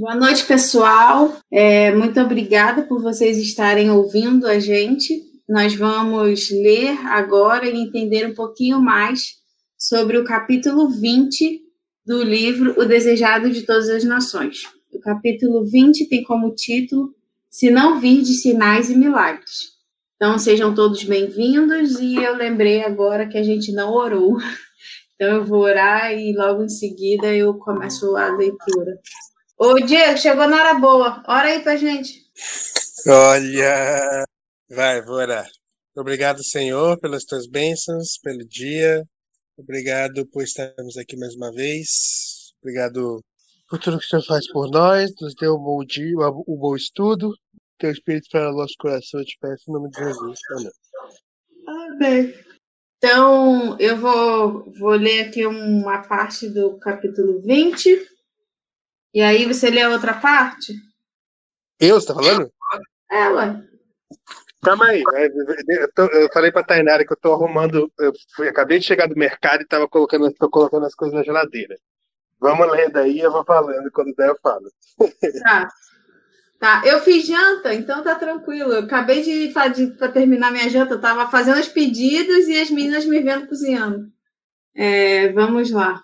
Boa noite, pessoal. É, muito obrigada por vocês estarem ouvindo a gente. Nós vamos ler agora e entender um pouquinho mais sobre o capítulo 20 do livro O Desejado de Todas as Nações. O capítulo 20 tem como título Se Não Vir de Sinais e Milagres. Então, sejam todos bem-vindos e eu lembrei agora que a gente não orou. Então, eu vou orar e logo em seguida eu começo a leitura. Ô, Diego, chegou na hora boa. Ora aí pra gente. Olha, vai, vou orar. Obrigado, Senhor, pelas tuas bênçãos, pelo dia. Obrigado por estarmos aqui mais uma vez. Obrigado por tudo que o Senhor faz por nós. Nos deu um bom dia, um bom estudo. Teu Espírito para o nosso coração, eu te peço em nome de Jesus. Amém. Amém. Então, eu vou, vou ler aqui uma parte do capítulo 20. E aí você lê a outra parte? Eu, você tá falando? É, ué. Calma aí. né? Eu, tô- eu falei pra Tainara que eu tô arrumando. Eu fui, acabei de chegar do mercado e tava colocando, tô colocando as coisas na geladeira. Vamos ler daí, eu vou falando. Quando der, eu falo. Tá. Tá, eu fiz janta, então tá tranquilo. Eu acabei de fazer para terminar minha janta, eu tava fazendo os pedidos e as meninas me vendo cozinhando. É, vamos lá.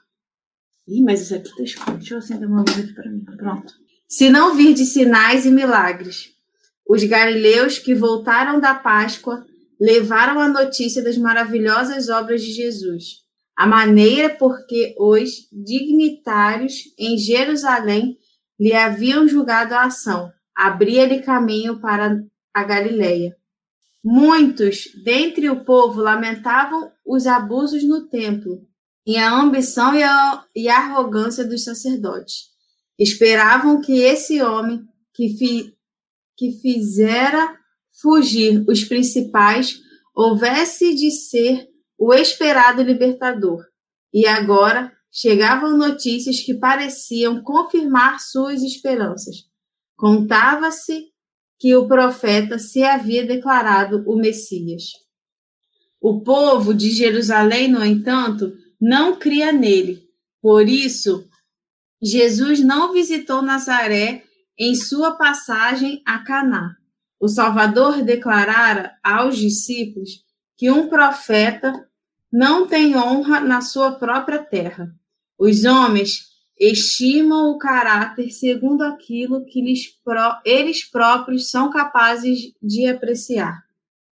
Ih, mas isso aqui tá escuro. Deixa eu acender uma luz aqui para mim. Pronto. Se não vir de sinais e milagres, os galileus que voltaram da Páscoa levaram a notícia das maravilhosas obras de Jesus, a maneira porque os dignitários em Jerusalém lhe haviam julgado a ação, abria-lhe caminho para a Galileia. Muitos dentre o povo lamentavam os abusos no templo e a ambição e a, e a arrogância dos sacerdotes. Esperavam que esse homem que, fi, que fizera fugir os principais houvesse de ser o esperado libertador. E agora chegavam notícias que pareciam confirmar suas esperanças. Contava-se que o profeta se havia declarado o Messias. O povo de Jerusalém, no entanto, não cria nele. Por isso, Jesus não visitou Nazaré em sua passagem a Caná. O Salvador declarara aos discípulos que um profeta não tem honra na sua própria terra. Os homens estimam o caráter segundo aquilo que eles próprios são capazes de apreciar.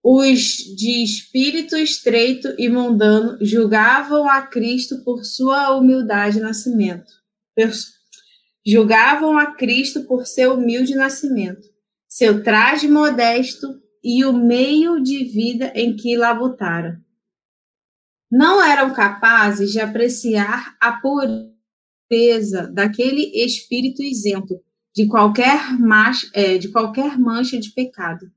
Os de espírito estreito e mundano julgavam a Cristo por sua humildade de nascimento. Julgavam a Cristo por seu humilde nascimento, seu traje modesto e o meio de vida em que labutara. Não eram capazes de apreciar a pureza daquele espírito isento de qualquer, é, de qualquer mancha de pecado.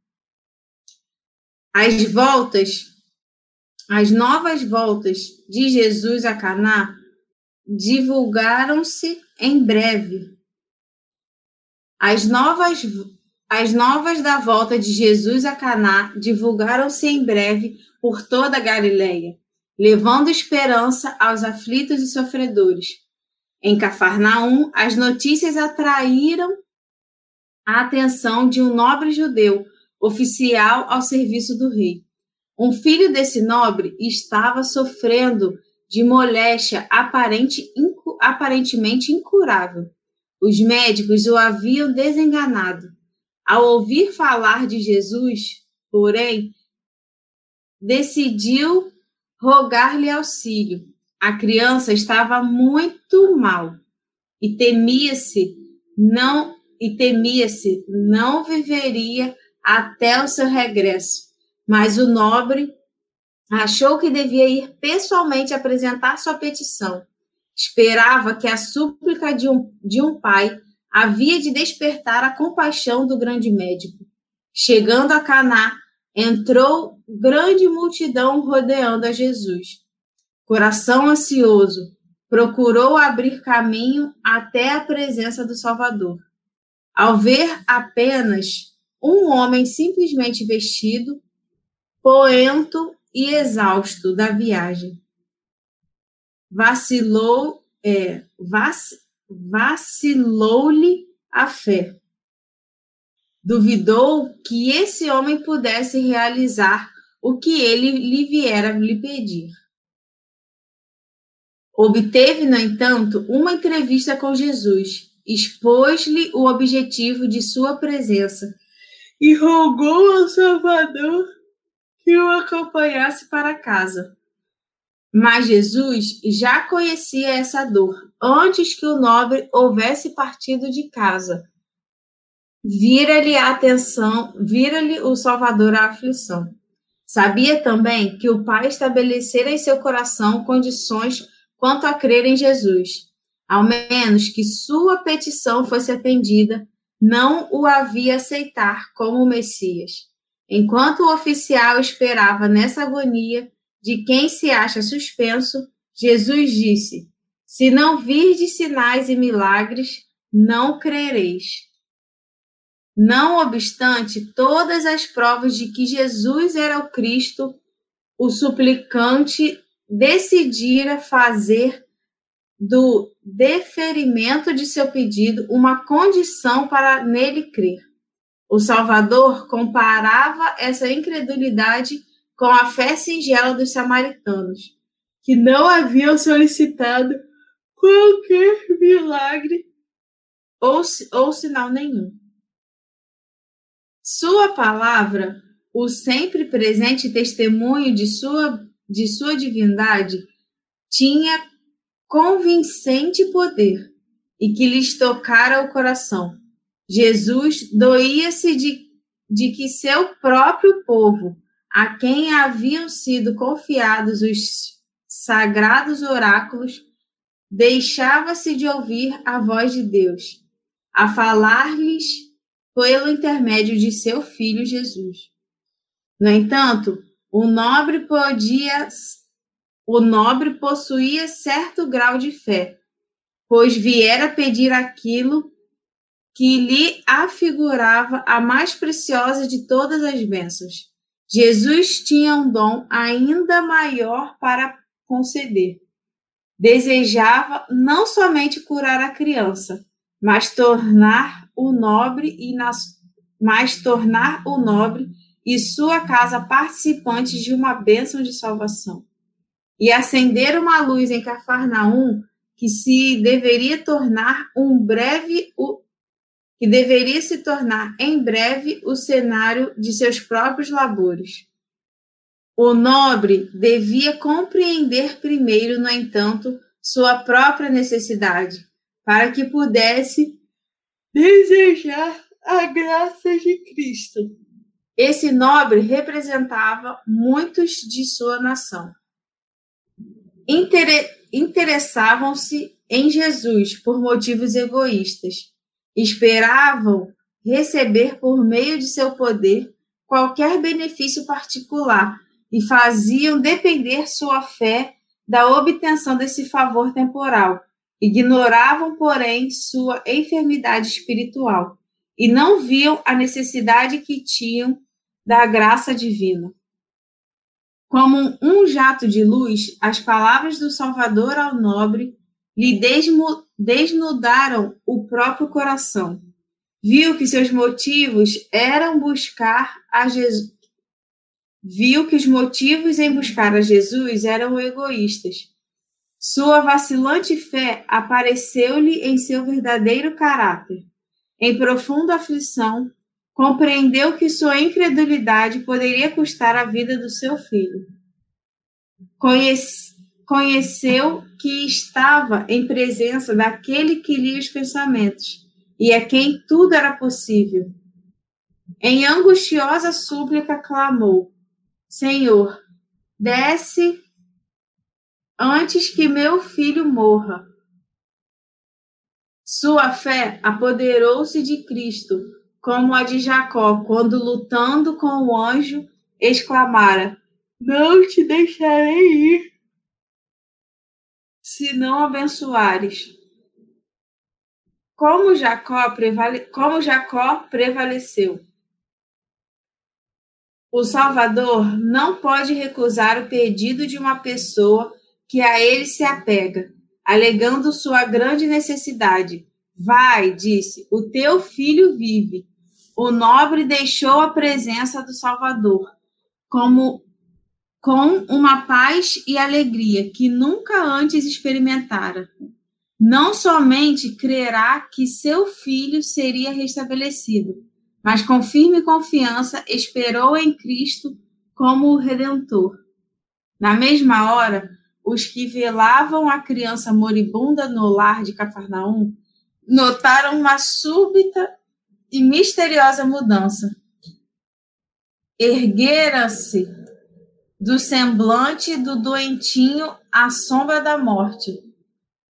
As voltas, as novas voltas de Jesus a Caná divulgaram-se em breve. As novas, as novas da volta de Jesus a Caná divulgaram-se em breve por toda a Galileia, levando esperança aos aflitos e sofredores. Em Cafarnaum, as notícias atraíram a atenção de um nobre judeu, oficial ao serviço do rei. Um filho desse nobre estava sofrendo de moléstia aparente, incu, aparentemente incurável. Os médicos o haviam desenganado. Ao ouvir falar de Jesus, porém, decidiu rogar-lhe auxílio. A criança estava muito mal e temia-se não e temia-se não viveria até o seu regresso. Mas o nobre Achou que devia ir pessoalmente apresentar sua petição. Esperava que a súplica de um, de um pai havia de despertar a compaixão do grande médico. Chegando a Caná, entrou grande multidão rodeando a Jesus. Coração ansioso, procurou abrir caminho até a presença do Salvador. Ao ver apenas um homem simplesmente vestido, poento e exausto da viagem, vacilou, é, vac, vacilou-lhe a fé duvidou que esse homem pudesse realizar o que ele lhe viera lhe pedir. Obteve, no entanto, uma entrevista com Jesus, expôs-lhe o objetivo de sua presença e rogou ao Salvador que o acompanhasse para casa. Mas Jesus já conhecia essa dor antes que o nobre houvesse partido de casa vira-lhe a atenção, vira-lhe o Salvador a aflição. Sabia também que o Pai estabelecera em seu coração condições quanto a crer em Jesus, ao menos que sua petição fosse atendida, não o havia aceitar como Messias. Enquanto o oficial esperava nessa agonia de quem se acha suspenso, Jesus disse: Se não virdes sinais e milagres, não crereis. Não obstante todas as provas de que Jesus era o Cristo, o suplicante decidira fazer do deferimento de seu pedido uma condição para nele crer. O Salvador comparava essa incredulidade com a fé singela dos samaritanos, que não haviam solicitado qualquer milagre ou, ou sinal nenhum. Sua palavra, o sempre presente testemunho de sua, de sua divindade, tinha convincente poder e que lhes tocara o coração. Jesus doía-se de, de que seu próprio povo, a quem haviam sido confiados os sagrados oráculos, deixava-se de ouvir a voz de Deus, a falar-lhes pelo intermédio de seu filho Jesus. No entanto, o nobre podia o nobre possuía certo grau de fé, pois viera pedir aquilo que lhe afigurava a mais preciosa de todas as bênçãos. Jesus tinha um dom ainda maior para conceder. Desejava não somente curar a criança, mas tornar o nobre e mas tornar o nobre e sua casa participantes de uma bênção de salvação. E acender uma luz em Cafarnaum que se deveria tornar um breve o que deveria se tornar em breve o cenário de seus próprios labores. O nobre devia compreender primeiro, no entanto, sua própria necessidade, para que pudesse desejar a graça de Cristo. Esse nobre representava muitos de sua nação. Inter Interessavam-se em Jesus por motivos egoístas. Esperavam receber por meio de seu poder qualquer benefício particular e faziam depender sua fé da obtenção desse favor temporal, Ignoravam, porém, sua enfermidade espiritual e não viam a necessidade que tinham da graça divina. Como um jato de luz, as palavras do Salvador ao nobre lhe desnudaram o próprio coração. Viu que seus motivos eram buscar a Jesus. Viu que os motivos em buscar a Jesus eram egoístas sua vacilante fé apareceu-lhe em seu verdadeiro caráter. Em profunda aflição, compreendeu que sua incredulidade poderia custar a vida do seu filho. Conhece, conheceu que estava em presença daquele que lia os pensamentos e a quem tudo era possível. Em angustiosa súplica clamou: Senhor, desce antes que meu filho morra. Sua fé apoderou-se de Cristo, como a de Jacó, quando lutando com o anjo, exclamara: Não te deixarei ir, se não abençoares. Como Jacó, prevale... como Jacó prevaleceu. O Salvador não pode recusar o pedido de uma pessoa que a ele se apega, alegando sua grande necessidade. Vai, disse, o teu filho vive. O nobre deixou a presença do Salvador, como com uma paz e alegria que nunca antes experimentara. Não somente crerá que seu filho seria restabelecido, mas com firme confiança esperou em Cristo como o Redentor. Na mesma hora, os que velavam a criança moribunda no lar de Cafarnaum notaram uma súbita e misteriosa mudança. Ergueram-se do semblante do doentinho a sombra da morte.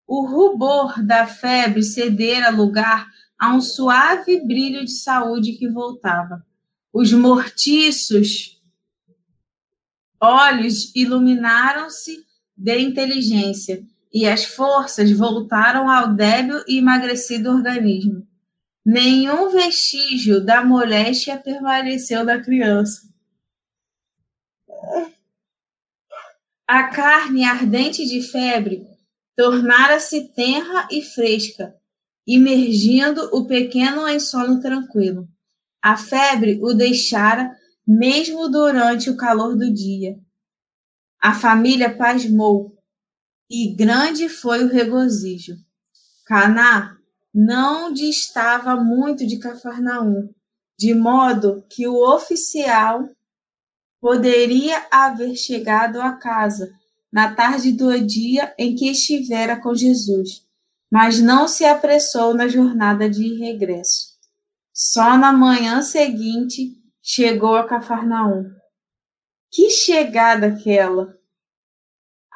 O rubor da febre cedera lugar a um suave brilho de saúde que voltava. Os mortiços olhos iluminaram-se de inteligência, e as forças voltaram ao débil e emagrecido organismo. Nenhum vestígio da moléstia permaneceu na criança. A carne ardente de febre tornara-se tenra e fresca, imergindo o pequeno em sono tranquilo. A febre o deixara mesmo durante o calor do dia. A família pasmou, e grande foi o regozijo. Caná não distava muito de Cafarnaum, de modo que o oficial poderia haver chegado à casa na tarde do dia em que estivera com Jesus, mas não se apressou na jornada de regresso. Só na manhã seguinte chegou a Cafarnaum. Que chegada aquela!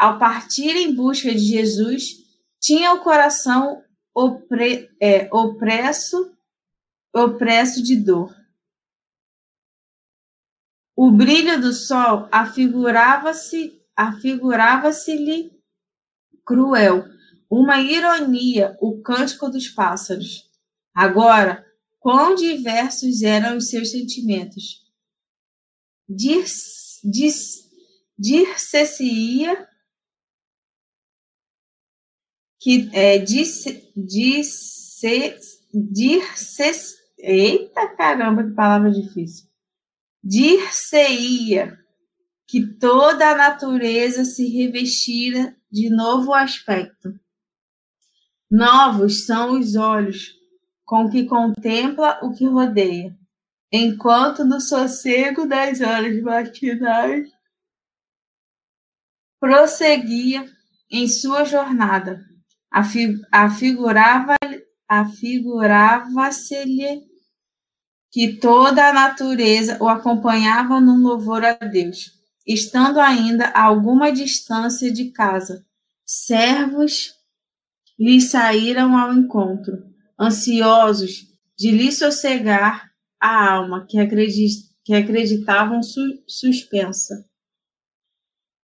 Ao partir em busca de Jesus, tinha o coração opre, é, opresso, opresso de dor. O brilho do sol afigurava-se afigurava-se-lhe cruel, uma ironia, o cântico dos pássaros. Agora, quão diversos eram os seus sentimentos. Dir dir-se-ia que é, disse, disse, dir-se, eita caramba, que palavra difícil. Dir-se-ia que toda a natureza se revestira de novo aspecto. Novos são os olhos com que contempla o que rodeia enquanto no sossego das horas matinais prosseguia em sua jornada. Afigurava-se-lhe afigurava que toda a natureza o acompanhava num louvor a Deus. Estando ainda a alguma distância de casa, servos lhe saíram ao encontro, ansiosos de lhe sossegar a alma que, acredit, que acreditavam su, suspensa.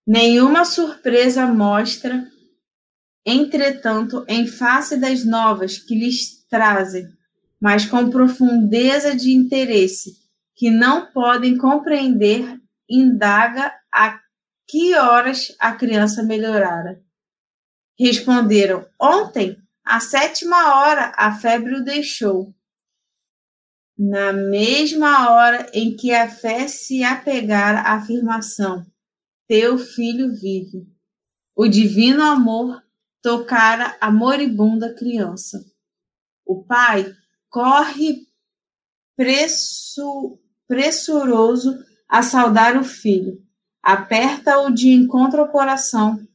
Nenhuma surpresa mostra, entretanto, em face das novas que lhes trazem, mas com profundeza de interesse, que não podem compreender, indaga a que horas a criança melhorara. Responderam: Ontem, à sétima hora, a febre o deixou na mesma hora em que a fé se apegara à afirmação: Teu filho vive. O divino amor tocara a moribunda criança. O pai corre pressu, pressuroso a saudar o filho, aperta-o de encontro ao coração,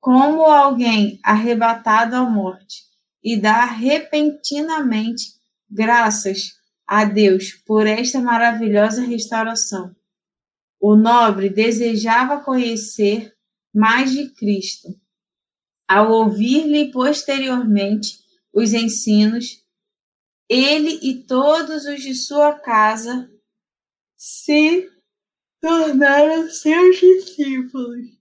como alguém arrebatado à morte, e dá repentinamente graças a Deus por esta maravilhosa restauração. O nobre desejava conhecer mais de Cristo. Ao ouvir-lhe posteriormente os ensinos, ele e todos os de sua casa se tornaram seus discípulos.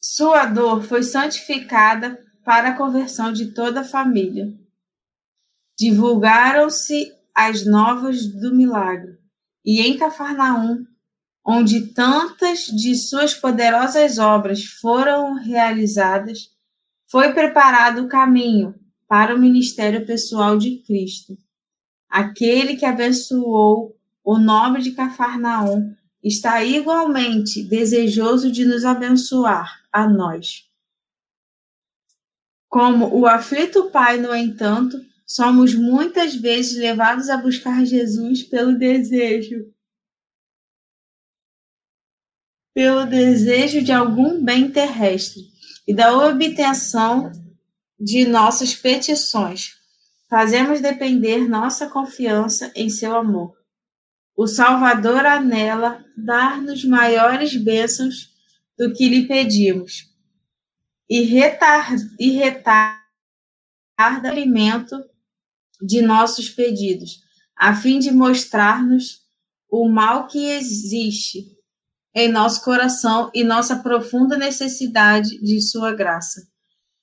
Sua dor foi santificada para a conversão de toda a família. Divulgaram-se as novas do milagre, e em Cafarnaum, onde tantas de suas poderosas obras foram realizadas, foi preparado o caminho para o ministério pessoal de Cristo. Aquele que abençoou o nobre de Cafarnaum está igualmente desejoso de nos abençoar a nós. Como o aflito pai, no entanto, somos muitas vezes levados a buscar Jesus pelo desejo pelo desejo de algum bem terrestre e da obtenção de nossas petições. Fazemos depender nossa confiança em seu amor. O Salvador anela dar-nos maiores bênçãos do que lhe pedimos e retarda, e retarda o alimento de nossos pedidos, a fim de mostrar-nos o mal que existe em nosso coração e nossa profunda necessidade de Sua graça.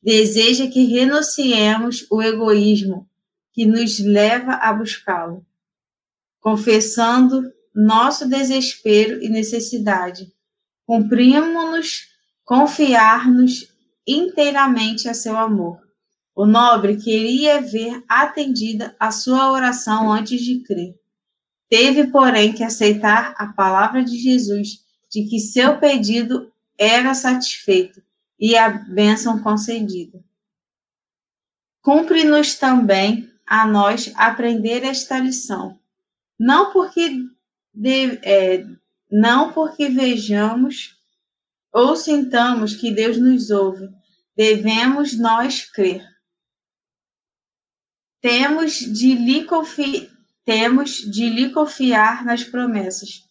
Deseja que renunciemos o egoísmo que nos leva a buscá-lo, confessando nosso desespero e necessidade. Cumprimos-nos confiar-nos inteiramente a seu amor. O nobre queria ver atendida a sua oração antes de crer. Teve, porém, que aceitar a palavra de Jesus de que seu pedido era satisfeito e a bênção concedida. Cumpre-nos também a nós aprender esta lição, não porque de, é, não porque vejamos ou sintamos que Deus nos ouve, devemos nós crer. Temos de lhe, temos de lhe confiar nas promessas,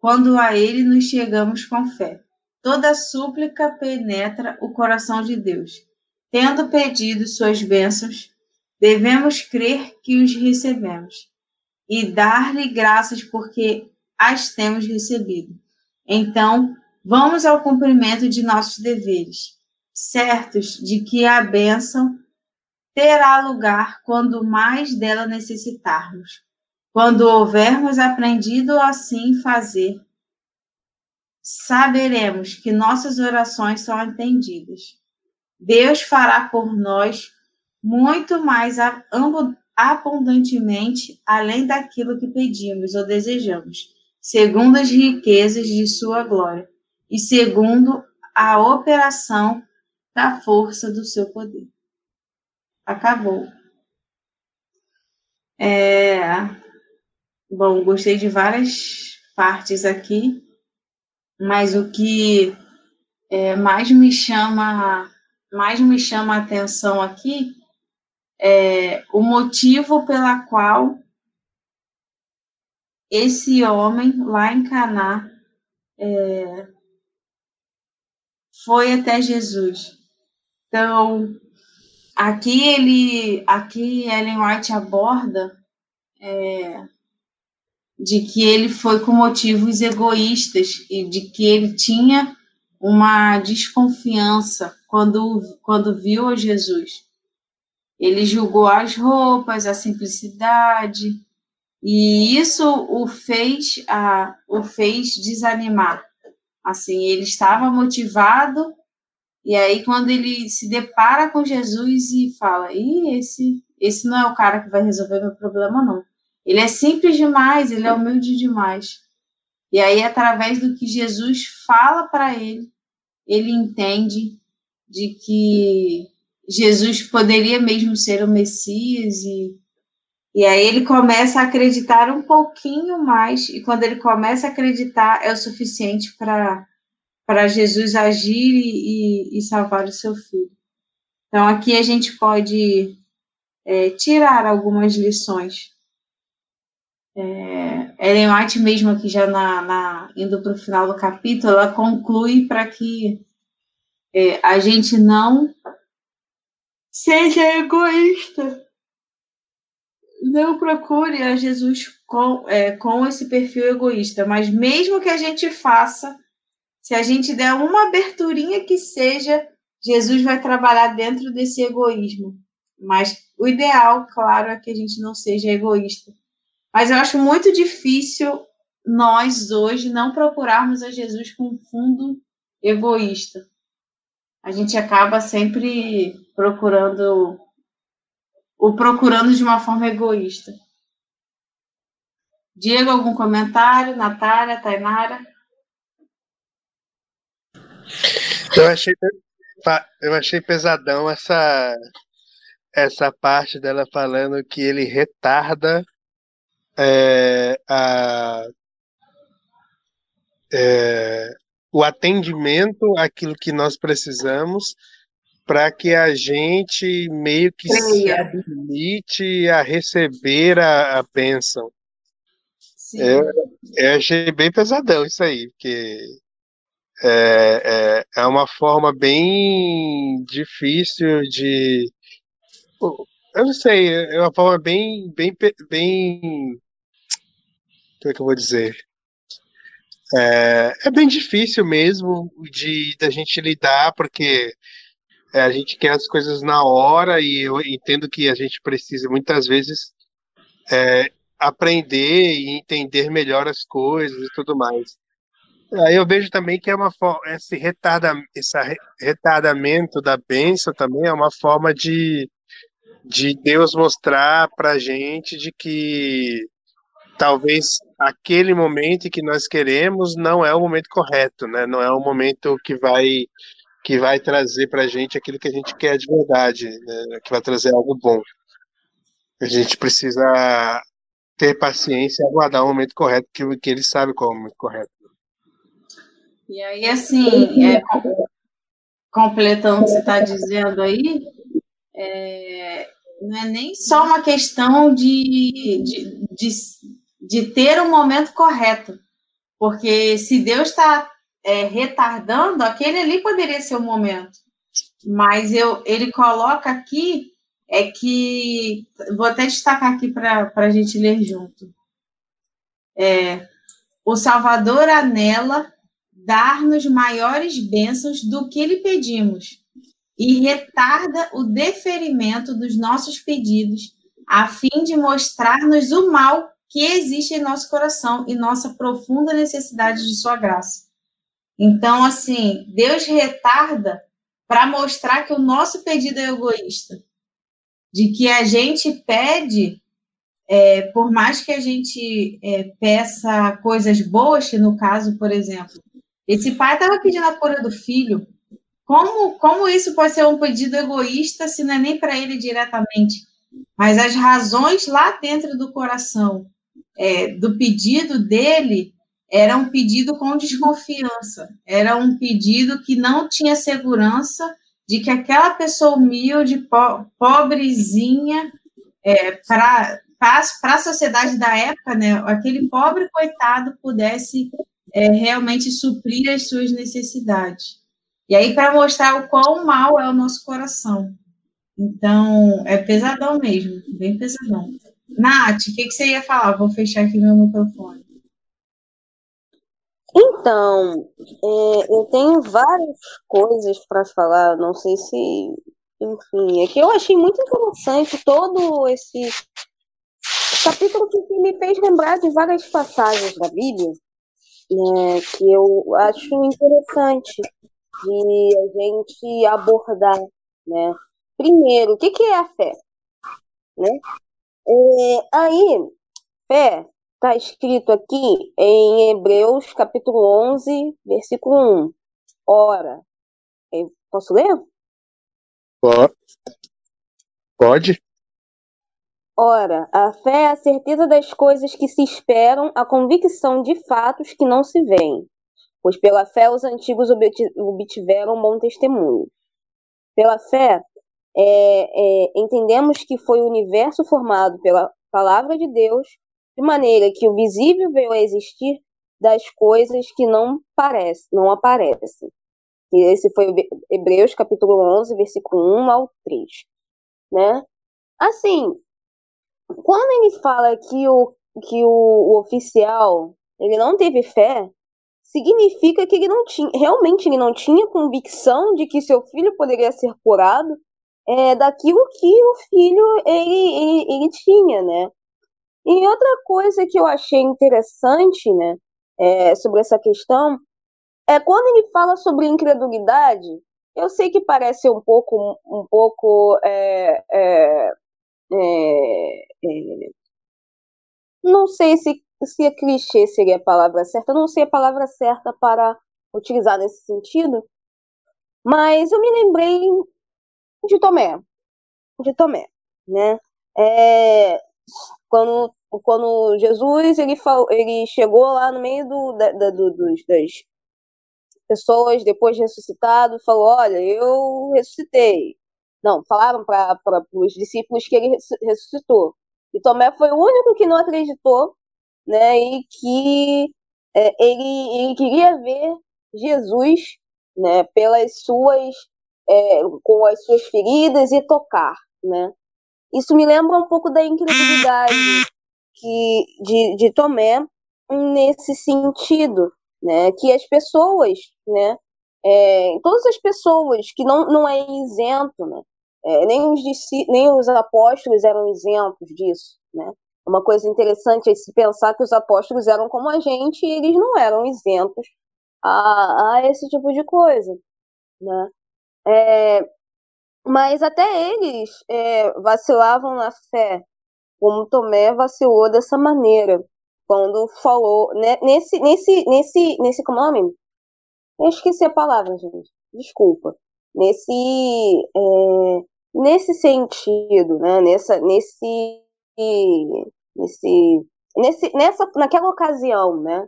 quando a ele nos chegamos com fé. Toda súplica penetra o coração de Deus. Tendo pedido suas bênçãos, devemos crer que os recebemos e dar-lhe graças porque as temos recebido. Então, vamos ao cumprimento de nossos deveres, certos de que a bênção terá lugar quando mais dela necessitarmos. Quando houvermos aprendido assim fazer, saberemos que nossas orações são atendidas. Deus fará por nós muito mais abundantemente além daquilo que pedimos ou desejamos, segundo as riquezas de sua glória e segundo a operação da força do seu poder. Acabou. É, Bom, gostei de várias partes aqui, mas o que é, mais me chama mais me chama a atenção aqui é o motivo pela qual esse homem lá em Caná é, foi até Jesus. Então, aqui ele, aqui Ellen White aborda é, de que ele foi com motivos egoístas e de que ele tinha uma desconfiança quando, quando viu a Jesus. Ele julgou as roupas, a simplicidade, e isso o fez, a, o fez desanimar. Assim, ele estava motivado, e aí quando ele se depara com Jesus e fala, Ih, esse, esse não é o cara que vai resolver meu problema, não. Ele é simples demais, ele é humilde demais. E aí, através do que Jesus fala para ele, ele entende de que Jesus poderia mesmo ser o Messias e e aí ele começa a acreditar um pouquinho mais, e quando ele começa a acreditar, é o suficiente para Jesus agir e, e, salvar o seu filho. Então aqui a gente pode é, tirar algumas lições é, Ellen White mesmo aqui já na, na indo para o final do capítulo, ela conclui para que é, a gente não seja egoísta. Não procure a Jesus com, é, com esse perfil egoísta, mas mesmo que a gente faça, se a gente der uma aberturinha que seja, Jesus vai trabalhar dentro desse egoísmo. Mas o ideal, claro, é que a gente não seja egoísta. Mas eu acho muito difícil nós hoje não procurarmos a Jesus com fundo egoísta. A gente acaba sempre procurando o procurando de uma forma egoísta. Diego, algum comentário? Natália, Tainara? Eu achei, eu achei pesadão essa, essa parte dela falando que ele retarda é, a, é, o atendimento àquilo que nós precisamos para que a gente meio que se habilite a receber a, a bênção. Eu, eu achei bem pesadão isso aí, porque é, é, é uma forma bem difícil de. Eu não sei, é uma forma bem, bem, bem. Como é que eu vou dizer? É, é bem difícil mesmo de da gente lidar, porque é, a gente quer as coisas na hora e eu entendo que a gente precisa muitas vezes é, aprender e entender melhor as coisas e tudo mais. Aí eu vejo também que é uma esse, retarda, esse retardamento da bênção também é uma forma de, de Deus mostrar para gente de que talvez aquele momento que nós queremos não é o momento correto, né? Não é o momento que vai que vai trazer para a gente aquilo que a gente quer de verdade, né? que vai trazer algo bom. A gente precisa ter paciência e aguardar o momento correto, que, que ele sabe qual é o momento correto. E aí, assim, é, completando o que você está dizendo aí, é, não é nem só uma questão de, de, de, de ter o um momento correto, porque se Deus está é, retardando, aquele ali poderia ser o momento. Mas eu, ele coloca aqui é que vou até destacar aqui para a gente ler junto. É, o Salvador anela dar-nos maiores bênçãos do que lhe pedimos e retarda o deferimento dos nossos pedidos, a fim de mostrar-nos o mal que existe em nosso coração e nossa profunda necessidade de sua graça. Então, assim, Deus retarda para mostrar que o nosso pedido é egoísta. De que a gente pede, é, por mais que a gente é, peça coisas boas, que no caso, por exemplo, esse pai estava pedindo a cura do filho. Como, como isso pode ser um pedido egoísta se não é nem para ele diretamente? Mas as razões lá dentro do coração é, do pedido dele era um pedido com desconfiança, era um pedido que não tinha segurança de que aquela pessoa humilde, po pobrezinha, é, para a sociedade da época, né, aquele pobre coitado pudesse é, realmente suprir as suas necessidades. E aí, para mostrar o quão mal é o nosso coração. Então, é pesadão mesmo, bem pesadão. Nath, o que, que você ia falar? Vou fechar aqui meu microfone. Então, é, eu tenho várias coisas para falar, não sei se. Enfim, é que eu achei muito interessante todo esse capítulo que me fez lembrar de várias passagens da Bíblia, né, que eu acho interessante de a gente abordar. Né? Primeiro, o que, que é a fé? Né? É, aí, fé Está escrito aqui em Hebreus capítulo 11, versículo 1. Ora, posso ler? Pode. Ora, a fé é a certeza das coisas que se esperam, a convicção de fatos que não se veem. Pois pela fé os antigos obtiveram bom testemunho. Pela fé, é, é, entendemos que foi o universo formado pela palavra de Deus, de maneira que o visível veio a existir das coisas que não parecem, não aparecem. E esse foi Hebreus capítulo 11, versículo 1 ao 3, né? Assim, quando ele fala que o que o, o oficial ele não teve fé, significa que ele não tinha, realmente ele não tinha convicção de que seu filho poderia ser curado é, daquilo que o filho ele, ele, ele tinha, né? E outra coisa que eu achei interessante, né, é, sobre essa questão, é quando ele fala sobre incredulidade, eu sei que parece um pouco, um pouco, é, é, é, é não sei se, se é clichê seria a palavra certa, não sei a palavra certa para utilizar nesse sentido, mas eu me lembrei de Tomé, de Tomé, né? É, quando, quando Jesus ele, falou, ele chegou lá no meio do, da, da, do, dos, das pessoas depois de ressuscitado, falou: Olha, eu ressuscitei. Não, falaram para os discípulos que ele ressuscitou. E Tomé foi o único que não acreditou, né? E que é, ele, ele queria ver Jesus, né? Pelas suas, é, com as suas feridas e tocar, né? Isso me lembra um pouco da incredulidade que, de, de Tomé nesse sentido, né? Que as pessoas, né? É, todas as pessoas que não, não é isento, né? É, nem, os, nem os apóstolos eram isentos disso, né? Uma coisa interessante é se pensar que os apóstolos eram como a gente e eles não eram isentos a, a esse tipo de coisa, né? É, mas até eles é, vacilavam na fé, como Tomé vacilou dessa maneira, quando falou, né, nesse, nesse, nesse, nesse, como é nome? Eu esqueci a palavra, gente, desculpa. Nesse, é, nesse sentido, né, nessa, nesse, nesse, nesse, nessa, naquela ocasião, né,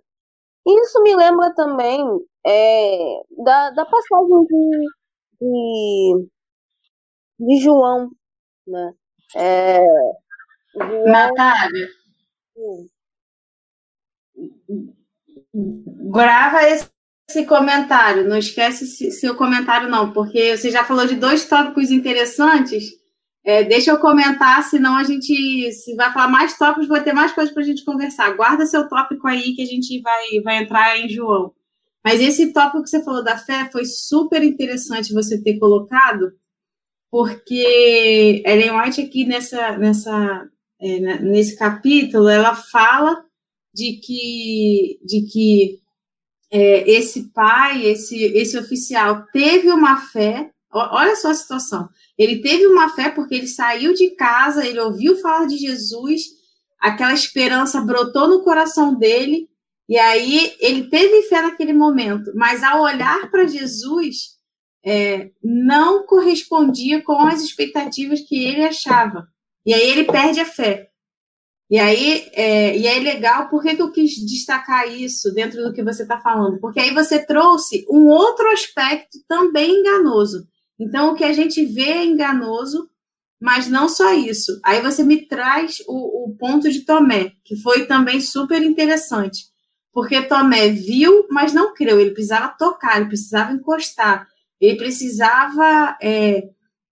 isso me lembra também é, da, da passagem de, de de João, né? É, João... Natália, grava esse, esse, comentário, não esquece seu comentário não, porque você já falou de dois tópicos interessantes, é, deixa eu comentar, senão a gente, se vai falar mais tópicos, vai ter mais coisas para a gente conversar. Guarda seu tópico aí que a gente vai, vai entrar em João. Mas esse tópico que você falou da fé foi super interessante você ter colocado, porque Ellen White aqui nessa, nessa, é, nesse capítulo, ela fala de que, de que é, esse pai, esse, esse oficial teve uma fé, olha só a situação, ele teve uma fé porque ele saiu de casa, ele ouviu falar de Jesus, aquela esperança brotou no coração dele, e aí ele teve fé naquele momento, mas ao olhar para Jesus, é, não correspondia com as expectativas que ele achava. E aí ele perde a fé. E aí, é, e é legal, por que, que eu quis destacar isso dentro do que você está falando? Porque aí você trouxe um outro aspecto também enganoso. Então, o que a gente vê é enganoso, mas não só isso. Aí você me traz o, o ponto de Tomé, que foi também super interessante. Porque Tomé viu, mas não creu. Ele precisava tocar, ele precisava encostar. Ele precisava é,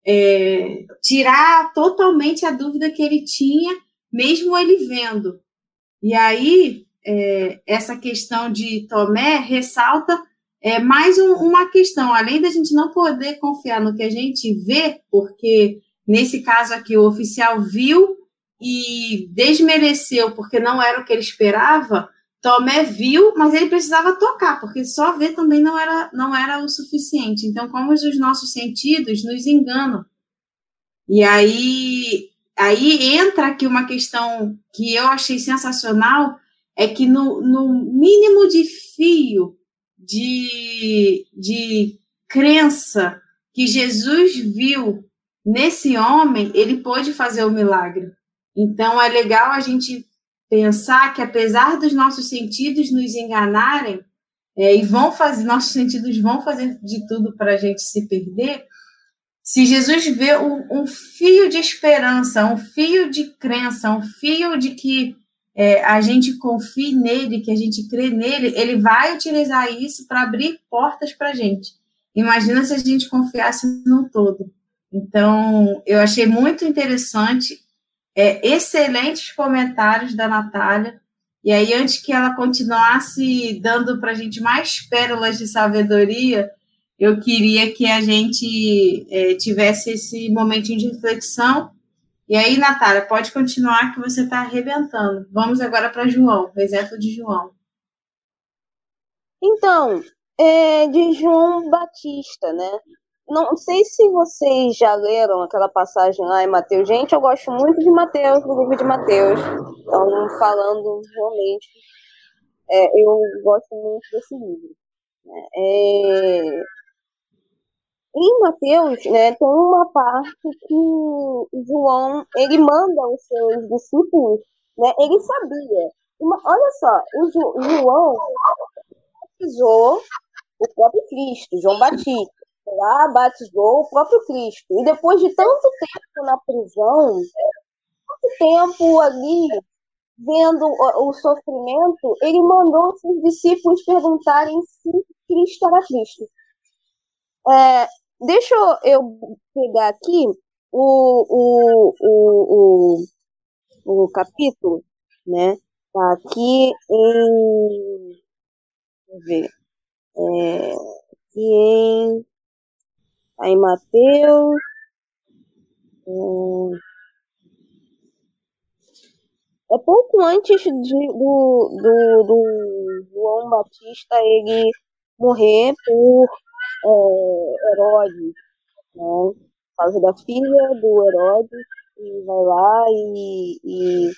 é, tirar totalmente a dúvida que ele tinha, mesmo ele vendo. E aí, é, essa questão de Tomé ressalta é, mais um, uma questão, além da gente não poder confiar no que a gente vê, porque nesse caso aqui o oficial viu e desmereceu porque não era o que ele esperava, Tomé viu, mas ele precisava tocar, porque só ver também não era, não era o suficiente. Então, como os nossos sentidos nos enganam. E aí, aí entra aqui uma questão que eu achei sensacional, é que no, no mínimo de fio de, de crença que Jesus viu nesse homem, ele pôde fazer o milagre. Então, é legal a gente pensar que apesar dos nossos sentidos nos enganarem é, e vão fazer, nossos sentidos vão fazer de tudo para a gente se perder, se Jesus vê um, um, fio de esperança, um fio de crença, um fio de que é, a gente confie nele, que a gente crê nele, ele vai utilizar isso para abrir portas para a gente. Imagina se a gente confiasse no todo. Então, eu achei muito interessante, é, excelentes comentários da Natália. E aí, antes que ela continuasse dando para a gente mais pérolas de sabedoria, eu queria que a gente é, tivesse esse momentinho de reflexão. E aí, Natália, pode continuar que você está arrebentando. Vamos agora para João, o exemplo de João. Então, é de João Batista, né? Não sei se vocês já leram aquela passagem lá em Mateus. Gente, eu gosto muito de Mateus, do livro de Mateus. Então, falando realmente, é, eu gosto muito desse livro. Né? É, em Mateus, né, tem uma parte que João, ele manda os seus discípulos, né, ele sabia. Uma, olha só, o João batizou o próprio Cristo, João Batista lá batizou o próprio Cristo. E depois de tanto tempo na prisão, tanto tempo ali vendo o, sofrimento, ele mandou seus discípulos perguntarem se Cristo era Cristo. É, deixa eu pegar aqui o, o, o, o, o capítulo, né? Tá aqui em. Deixa eu ver. É, aqui em Aí Mateus. Hum, é pouco antes de, do, do, do João Batista ele morrer por é, Herodes, né? Por causa da filha do Herodes, e vai lá e, e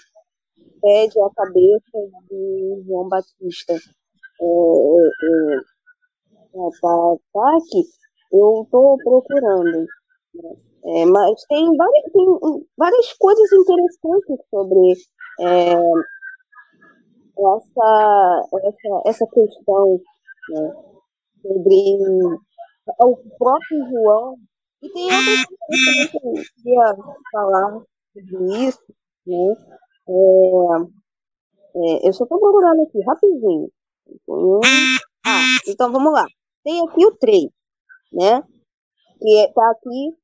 pede a cabeça de João Batista. É, é, é, tá, tá aqui. Eu estou procurando. É, mas tem várias, tem várias coisas interessantes sobre é, essa, essa, essa questão né? sobre o próprio João. E tem outras coisas que eu queria falar sobre isso. Né? É, é, eu só estou procurando aqui rapidinho. Ah, então vamos lá. Tem aqui o 3 né? Que está aqui,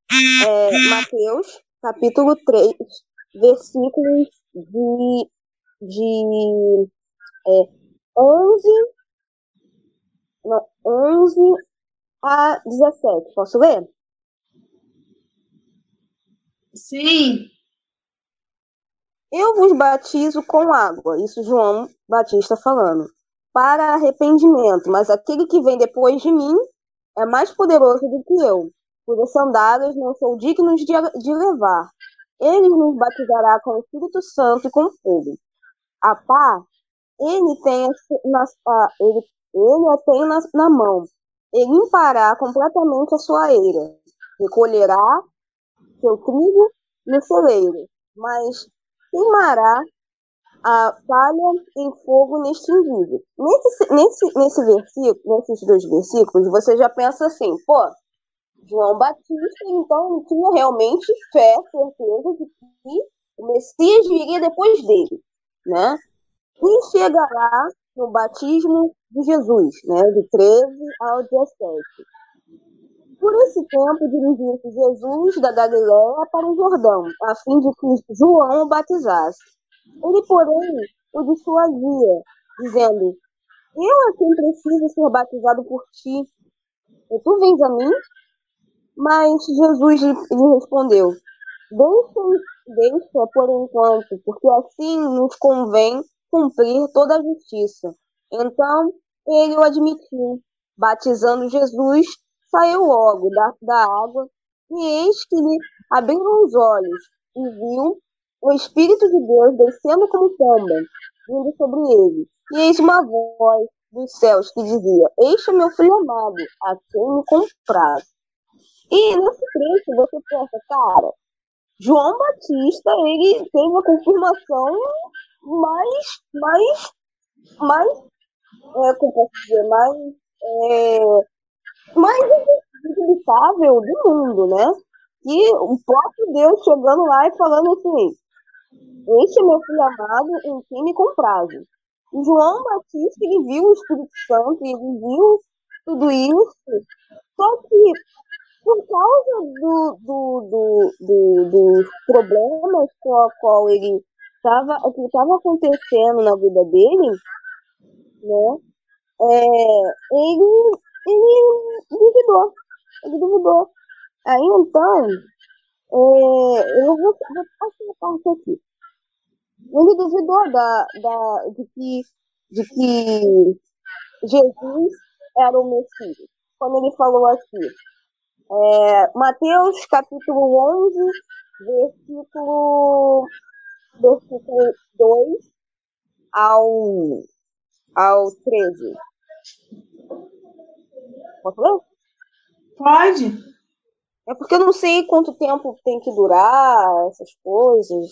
é, Mateus, capítulo 3, versículos de, de é, 11, não, 11 a 17. Posso ler? Sim. Eu vos batizo com água, isso João Batista falando, para arrependimento, mas aquele que vem depois de mim é mais poderoso do que eu, cujas sandálias não sou digno de, de levar. Ele nos batizará com o Espírito Santo e com fogo. A pá, ele tem na, ele, ele a tem na, na mão. Ele limpará completamente a sua eira. Recolherá seu trigo no celeiro, mas queimará a palha em fogo inextinguível. Nesse, nesse, nesse versículo, nesses dois versículos, você já pensa assim, pô, João Batista, então, tinha realmente fé, certeza de que o Messias viria depois dele, né? E chegará no batismo de Jesus, né? De 13 ao 17. Por esse tempo, dirigiu-se Jesus da Galiléia para o Jordão, a fim de que João o batizasse. Ele, porém, o dissuadia, dizendo: Eu é quem preciso ser batizado por ti, e tu vens a mim? Mas Jesus lhe respondeu: Deixa, deixa por enquanto, porque assim nos convém cumprir toda a justiça. Então ele o admitiu, batizando Jesus, saiu logo da, da água, e eis que lhe abriram os olhos, e viu o Espírito de Deus descendo como pomba, vindo sobre ele. E eis uma voz dos céus que dizia: Este é meu filho amado, a quem me comprar. E nesse trecho você pensa, cara, João Batista, ele teve uma confirmação mais, mais, mais, é, como posso dizer, mais, é, mais inevitável do mundo, né? E o próprio Deus chegando lá e falando assim, Este é meu filho amado em quem me comprazo. O João Batista, ele viu o Espírito Santo, ele viu tudo isso, só que por causa do, do, do, do, dos problemas com a qual ele estava, que estava acontecendo na vida dele, né? É, ele, ele duvidou. Ele duvidou. Aí então, é, eu vou, vou passar a parte aqui. Ele duvidou da, da, de, que, de que Jesus era o Messias. Quando ele falou assim, é, Mateus capítulo 11, versículo, versículo 2 ao, ao 13. Posso ler? Pode. É porque eu não sei quanto tempo tem que durar essas coisas.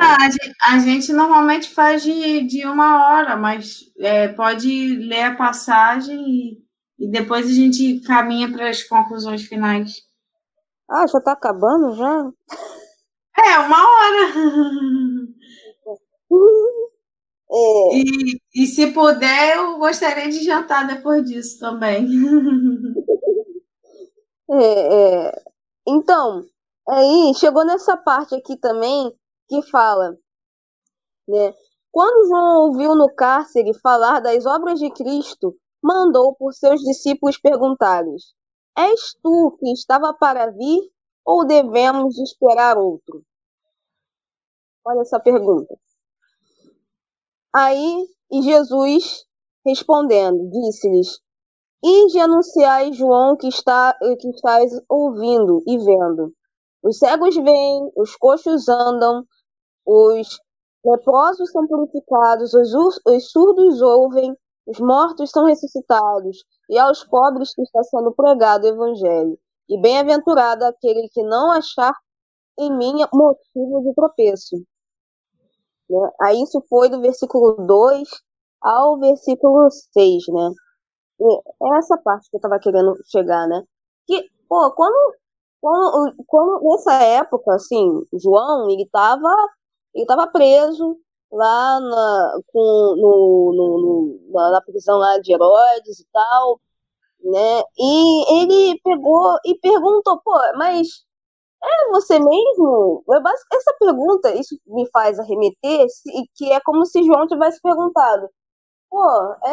Ah, a, gente, a, gente, normalmente faz de, de uma hora, mas é, pode ler a passagem e, e depois a gente caminha para as conclusões finais. Ah, já está acabando já? É, uma hora. É. E, e se puder, eu gostaria de jantar depois disso também. É, é. Então, aí chegou nessa parte aqui também que fala, né? Quando João ouviu no cárcere falar das obras de Cristo, mandou por seus discípulos perguntar-lhes: És tu que estava para vir ou devemos esperar outro? Olha essa pergunta. Aí, e Jesus respondendo, disse-lhes: Ide anunciai João que, está, que estás ouvindo e vendo. Os cegos veem, os coxos andam, os leprosos são purificados, os, os surdos ouvem, os mortos são ressuscitados, e aos pobres que está sendo pregado o evangelho. E bem-aventurado aquele que não achar em mim motivo de tropeço. Né? Aí isso foi do versículo 2 ao versículo 6, né? É essa parte que eu tava querendo chegar, né? Que, pô, quando, quando, quando nessa época, assim, João, ele tava ele estava preso lá na, com, no, no, no, na prisão lá de Herodes e tal, né? E ele pegou e perguntou, pô, mas é você mesmo? Essa pergunta, isso me faz arremeter, que é como se João tivesse perguntado, Pô, é,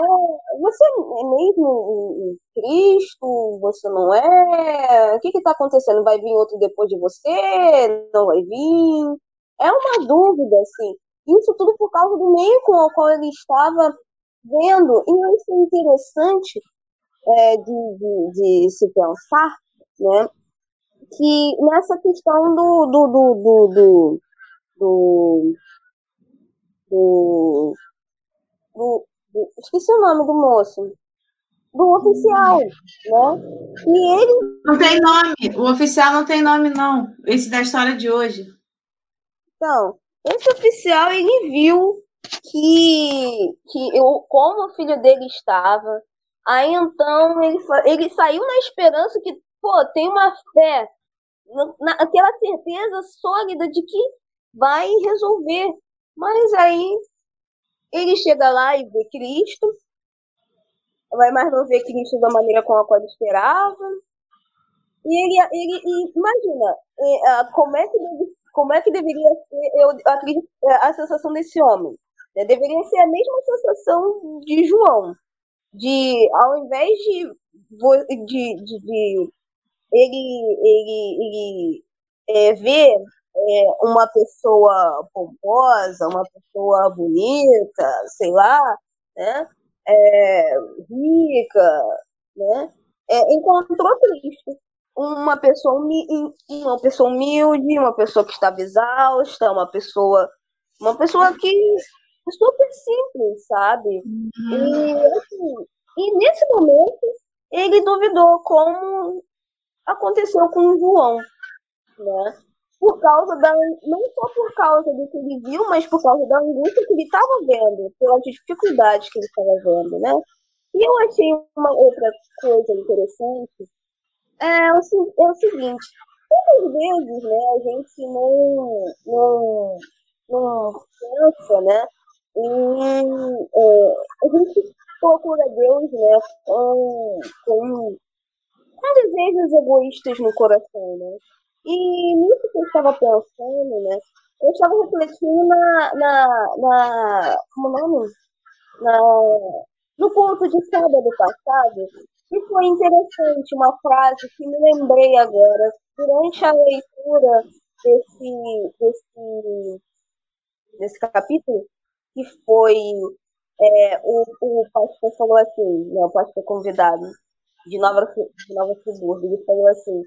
você é mesmo o, o Cristo? Você não é? O que está acontecendo? Vai vir outro depois de você? Não vai vir? É uma dúvida, assim. Isso tudo por causa do meio com o qual ele estava vendo. E isso é interessante é, de, de, de, se pensar, né? Que nessa questão do, do, do, do, do, do, do, do do esqueci o nome do moço, do oficial, né? E ele não tem nome, o oficial não tem nome não, esse da história de hoje. Então, esse oficial ele viu que, que eu, como o filho dele estava, aí então ele, ele saiu na esperança que, pô, tem uma fé, na, aquela certeza sólida de que vai resolver. Mas aí ele chega lá e vê Cristo, mais não ver Cristo da maneira com a qual ele esperava. E ele, ele e imagina, como é que deve como é que deveria ser, eu é, a sensação desse homem? Né? Deveria ser a mesma sensação de João, de ao invés de, de, de, de ele, ele, ele é, ver é, uma pessoa pomposa, uma pessoa bonita, sei lá, né? É, rica, né? É, encontrou Cristo uma pessoa, uma pessoa humilde, uma pessoa que estava exausta, uma pessoa, uma pessoa que é super simples, sabe? Uhum. E, assim, e nesse momento ele duvidou como aconteceu com o João, né? Por causa da, não só por causa do que ele viu, mas por causa da angústia que ele estava vendo, pelas dificuldades que ele estava vendo, né? E eu achei uma outra coisa interessante é o, é o seguinte, muitas vezes, né, a gente não, não, não pensa, né? E é, a gente procura Deus, né, com, com, com desejos egoístas no coração, né? E nisso que eu estava pensando, né? Eu estava refletindo na, na, na como é nome? Na, no culto de sábado passado, e foi interessante uma frase que me lembrei agora durante a leitura desse, desse, desse capítulo, que foi é, o, o pastor falou assim, né, o pastor convidado de Nova, de Nova Friburgo, ele falou assim,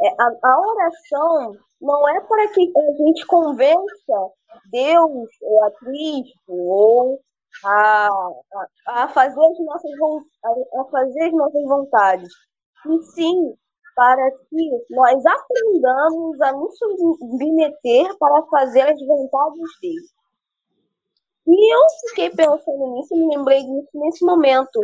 a, a oração não é para que a gente convença Deus ou a Cristo ou a, a, a fazer as nossas a fazer as nossas vontades, e sim para que nós aprendamos a nos submeter para fazer as vontades dele. E eu fiquei pensando nisso, me lembrei disso nesse momento.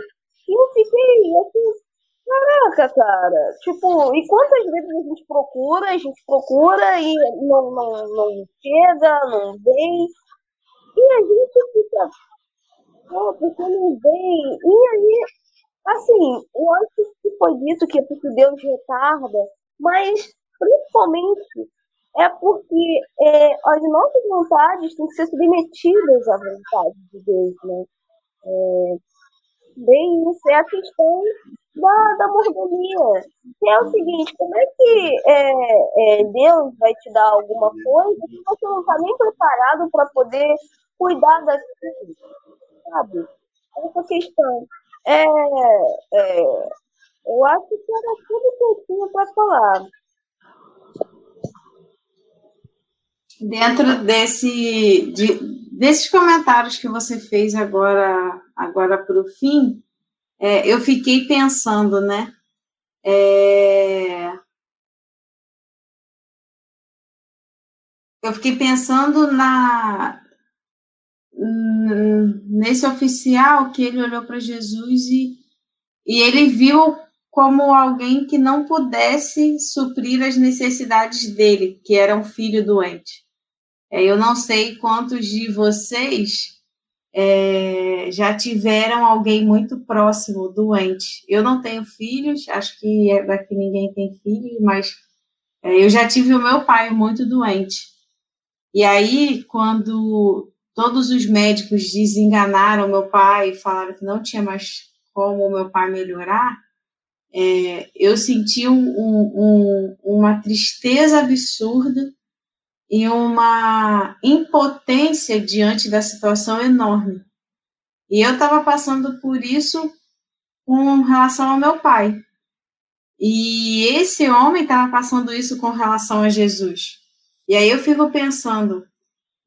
E eu fiquei assim, caraca, cara. Tipo, e quantas vezes a gente procura, a gente procura e não, não, não chega, não vem. E a gente fica, pô, porque não vem. E aí, assim, eu acho que foi dito que é porque Deus retarda, mas principalmente é porque é, as nossas vontades têm que ser submetidas à vontade de Deus, né? É, bem isso, é a questão da, da. Que é o seguinte, como é que é, é, Deus vai te dar alguma coisa se você não está nem preparado para poder cuidar daquilo, sabe? Essa questão. É, é, eu acho que era tudo que eu tinha para falar. dentro desse, de, desses comentários que você fez agora, agora para o fim, é, eu fiquei pensando, né? É, eu fiquei pensando na nesse oficial que ele olhou para Jesus e, e ele viu como alguém que não pudesse suprir as necessidades dele, que era um filho doente. É, eu não sei quantos de vocês é, já tiveram alguém muito próximo doente. Eu não tenho filhos, acho que é daqui ninguém tem filhos, mas é, eu já tive o meu pai muito doente. E aí, quando todos os médicos desenganaram meu pai e falaram que não tinha mais como o meu pai melhorar, é, eu senti um, um, uma tristeza absurda e uma impotência diante da situação enorme. E eu estava passando por isso com relação ao meu pai. E esse homem estava passando isso com relação a Jesus. E aí eu fico pensando,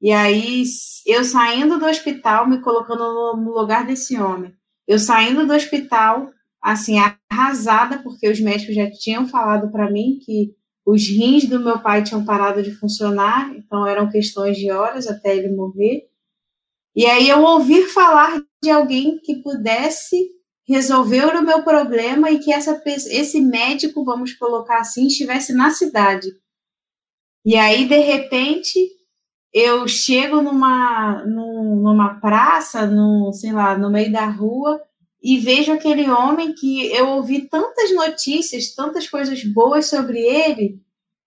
e aí eu saindo do hospital, me colocando no lugar desse homem, eu saindo do hospital, assim, arrasada, porque os médicos já tinham falado para mim que os rins do meu pai tinham parado de funcionar, então eram questões de horas até ele morrer. E aí eu ouvir falar de alguém que pudesse resolver o meu problema e que essa, esse médico, vamos colocar assim, estivesse na cidade. E aí, de repente, eu chego numa, numa praça, no, sei lá, no meio da rua, e vejo aquele homem que eu ouvi tantas notícias, tantas coisas boas sobre ele,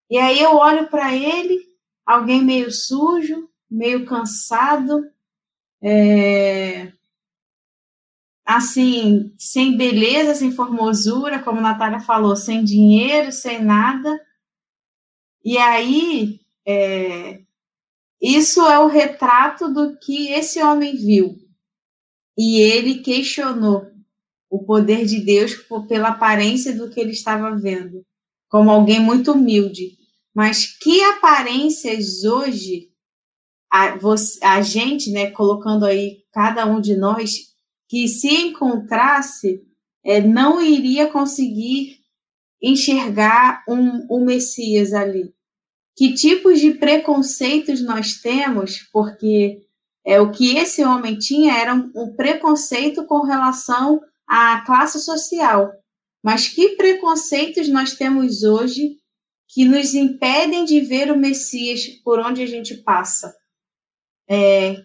e aí eu olho para ele, alguém meio sujo, meio cansado, é, assim, sem beleza, sem formosura, como a Natália falou, sem dinheiro, sem nada. E aí, é, isso é o retrato do que esse homem viu. E ele questionou o poder de Deus pela aparência do que ele estava vendo, como alguém muito humilde. Mas que aparências hoje a, você, a gente, né, colocando aí cada um de nós, que se encontrasse, é, não iria conseguir enxergar um, um Messias ali. Que tipos de preconceitos nós temos, porque é, o que esse homem tinha era um, um preconceito com relação à classe social. Mas que preconceitos nós temos hoje que nos impedem de ver o Messias por onde a gente passa? é,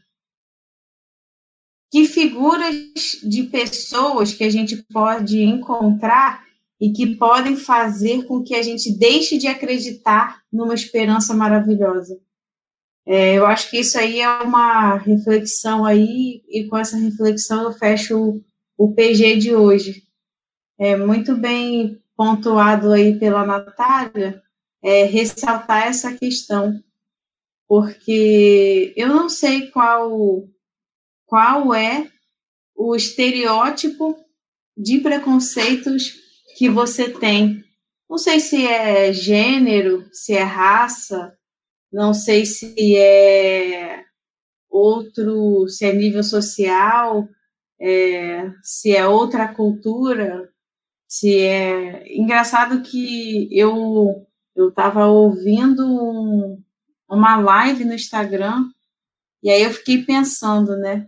que figuras de pessoas que a gente pode encontrar e que podem fazer com que a gente deixe de acreditar numa esperança maravilhosa. É, eu acho que isso aí é uma reflexão aí, e com essa reflexão eu fecho o, PG de hoje. É muito bem pontuado aí pela Natália, é, ressaltar essa questão, porque eu não sei qual, qual é o estereótipo de preconceitos que você tem. Não sei se é gênero, se é raça, não sei se é outro, se é nível social, é, se é outra cultura, se é engraçado que eu eu estava ouvindo um, uma live no Instagram e aí eu fiquei pensando, né?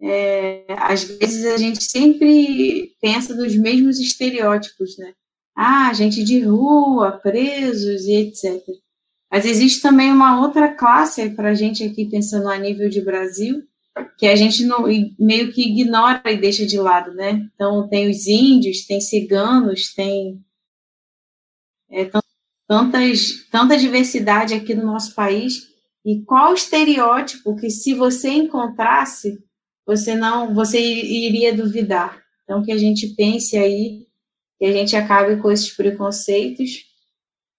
É, às vezes a gente sempre pensa dos mesmos estereótipos, né? Ah, gente de rua, presos e etc. Mas existe também uma outra classe para a gente aqui pensando a nível de Brasil, que a gente não, meio que ignora e deixa de lado, né? Então tem os índios, tem ciganos, tem é, tantas, tanta diversidade aqui no nosso país. E qual estereótipo que se você encontrasse você não, você iria duvidar. Então, que a gente pense aí, que a gente acabe com esses preconceitos,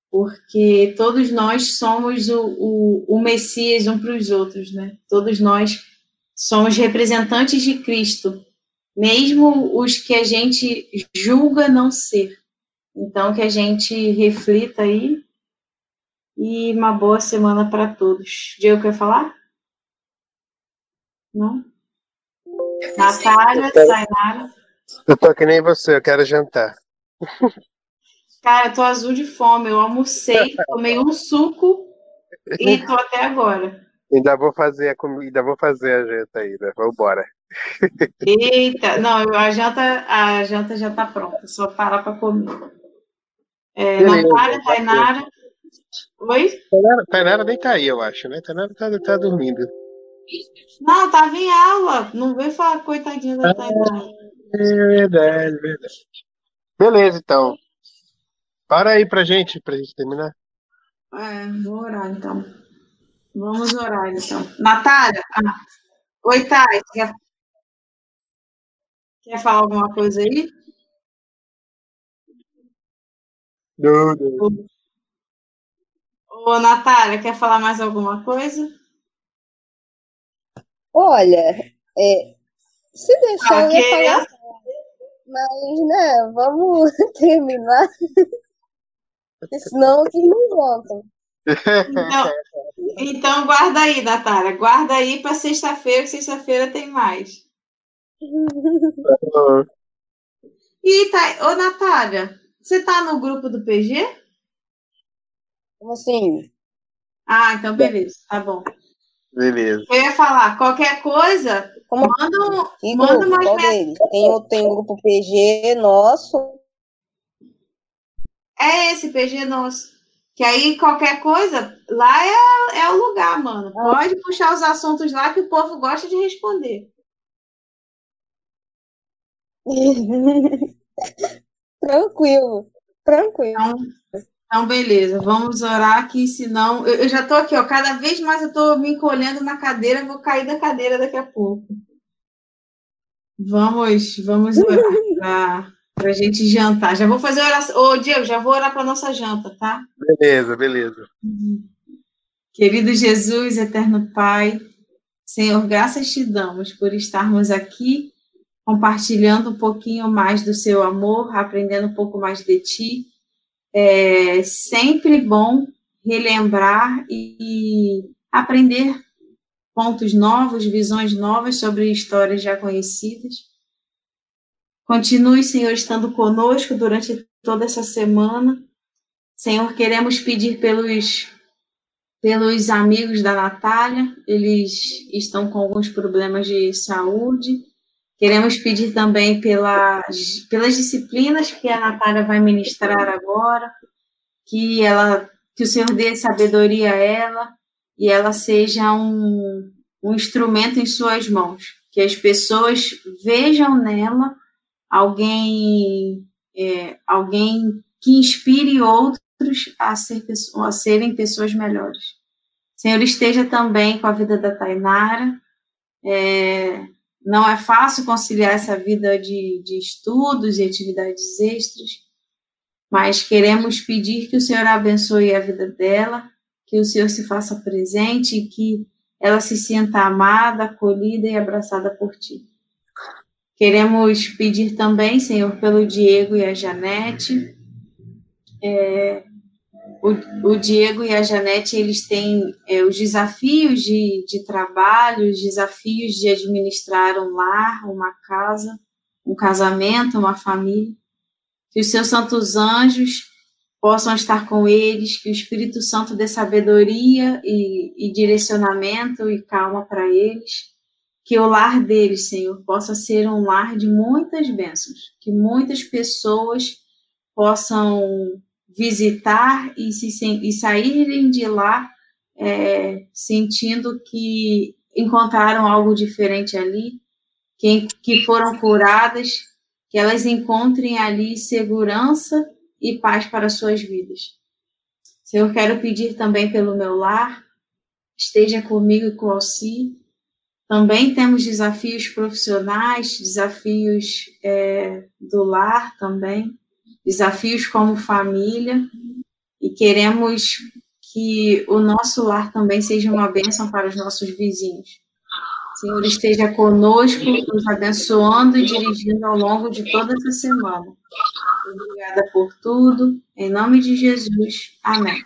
porque todos nós somos o, o, o Messias um para os outros, né? Todos nós somos representantes de Cristo, mesmo os que a gente julga não ser. Então, que a gente reflita aí e uma boa semana para todos. Diego, quer falar? Não? Natália, Tainara. Eu tô que nem você, eu quero jantar. Cara, eu tô azul de fome. Eu almocei, tomei um suco e tô até agora. Ainda vou fazer a comida, ainda vou fazer a janta ainda. Vamos embora. Eita, não, a janta, a janta já tá pronta, só parar para comer. É, Natália, Tainara. Oi? Tainara, Tainara nem tá aí, eu acho, né? Tainara tá, tá dormindo. Não, tava em aula. Não veio falar, coitadinha da Tainá. É verdade, verdade. Beleza, então. Para aí pra gente, pra gente terminar. É, vou orar então. Vamos orar então. Natália? Ah. Oi, Thay. Quer... quer falar alguma coisa aí? Não, não. Ô, Natália, quer falar mais alguma coisa? Olha, é, se deixar okay. eu ia falar, mas, né, vamos terminar, senão vocês não voltam. Então, então, guarda aí, Natália, guarda aí para sexta-feira, que sexta-feira tem mais. E tá, ô Natália, você tá no grupo do PG? Como assim? Ah, então beleza, tá bom. Beleza. Eu ia falar, qualquer coisa, Como... manda, um, manda mais Qual Tem, tem o grupo PG nosso. É esse, PG nosso. Que aí qualquer coisa, lá é, é o lugar, mano. Ah. Pode puxar os assuntos lá que o povo gosta de responder. tranquilo, tranquilo. Então, então, beleza, vamos orar aqui, senão. Eu, eu já estou aqui, ó. Cada vez mais eu estou me encolhendo na cadeira, vou cair da cadeira daqui a pouco. Vamos, vamos orar para a gente jantar. Já vou fazer oração. Ô, Diego, já vou orar para nossa janta, tá? Beleza, beleza. Querido Jesus, eterno Pai, Senhor, graças te damos por estarmos aqui compartilhando um pouquinho mais do seu amor, aprendendo um pouco mais de ti é sempre bom relembrar e aprender pontos novos, visões novas sobre histórias já conhecidas. Continue, Senhor, estando conosco durante toda essa semana. Senhor, queremos pedir pelos, pelos amigos da Natália, eles estão com alguns problemas de saúde. Queremos pedir também pelas, pelas disciplinas que a Natália vai ministrar agora, que ela que o Senhor dê sabedoria a ela e ela seja um, um instrumento em suas mãos, que as pessoas vejam nela alguém, é, alguém que inspire outros a, ser, a serem pessoas melhores. Senhor, esteja também com a vida da Tainara. É, não é fácil conciliar essa vida de, de estudos e atividades extras, mas queremos pedir que o Senhor abençoe a vida dela, que o Senhor se faça presente e que ela se sinta amada, acolhida e abraçada por ti. Queremos pedir também, Senhor, pelo Diego e a Janete. É, o, o, Diego e a Janete, eles têm é, os desafios de, de trabalho, os desafios de administrar um lar, uma casa, um casamento, uma família. Que os seus santos anjos possam estar com eles, que o Espírito Santo dê sabedoria e, e direcionamento e calma para eles, que o lar deles, Senhor, possa ser um lar de muitas bênçãos, que muitas pessoas possam visitar e, se, e saírem de lá é, sentindo que encontraram algo diferente ali, que, que foram curadas, que elas encontrem ali segurança e paz para suas vidas. Senhor, quero pedir também pelo meu lar, esteja comigo e com o Alci. Também temos desafios profissionais, desafios é, do lar também, desafios como família, e queremos que o nosso lar também seja uma bênção para os nossos vizinhos. Senhor, esteja conosco, nos abençoando e dirigindo ao longo de toda essa semana. Obrigada por tudo. Em nome de Jesus. Amém.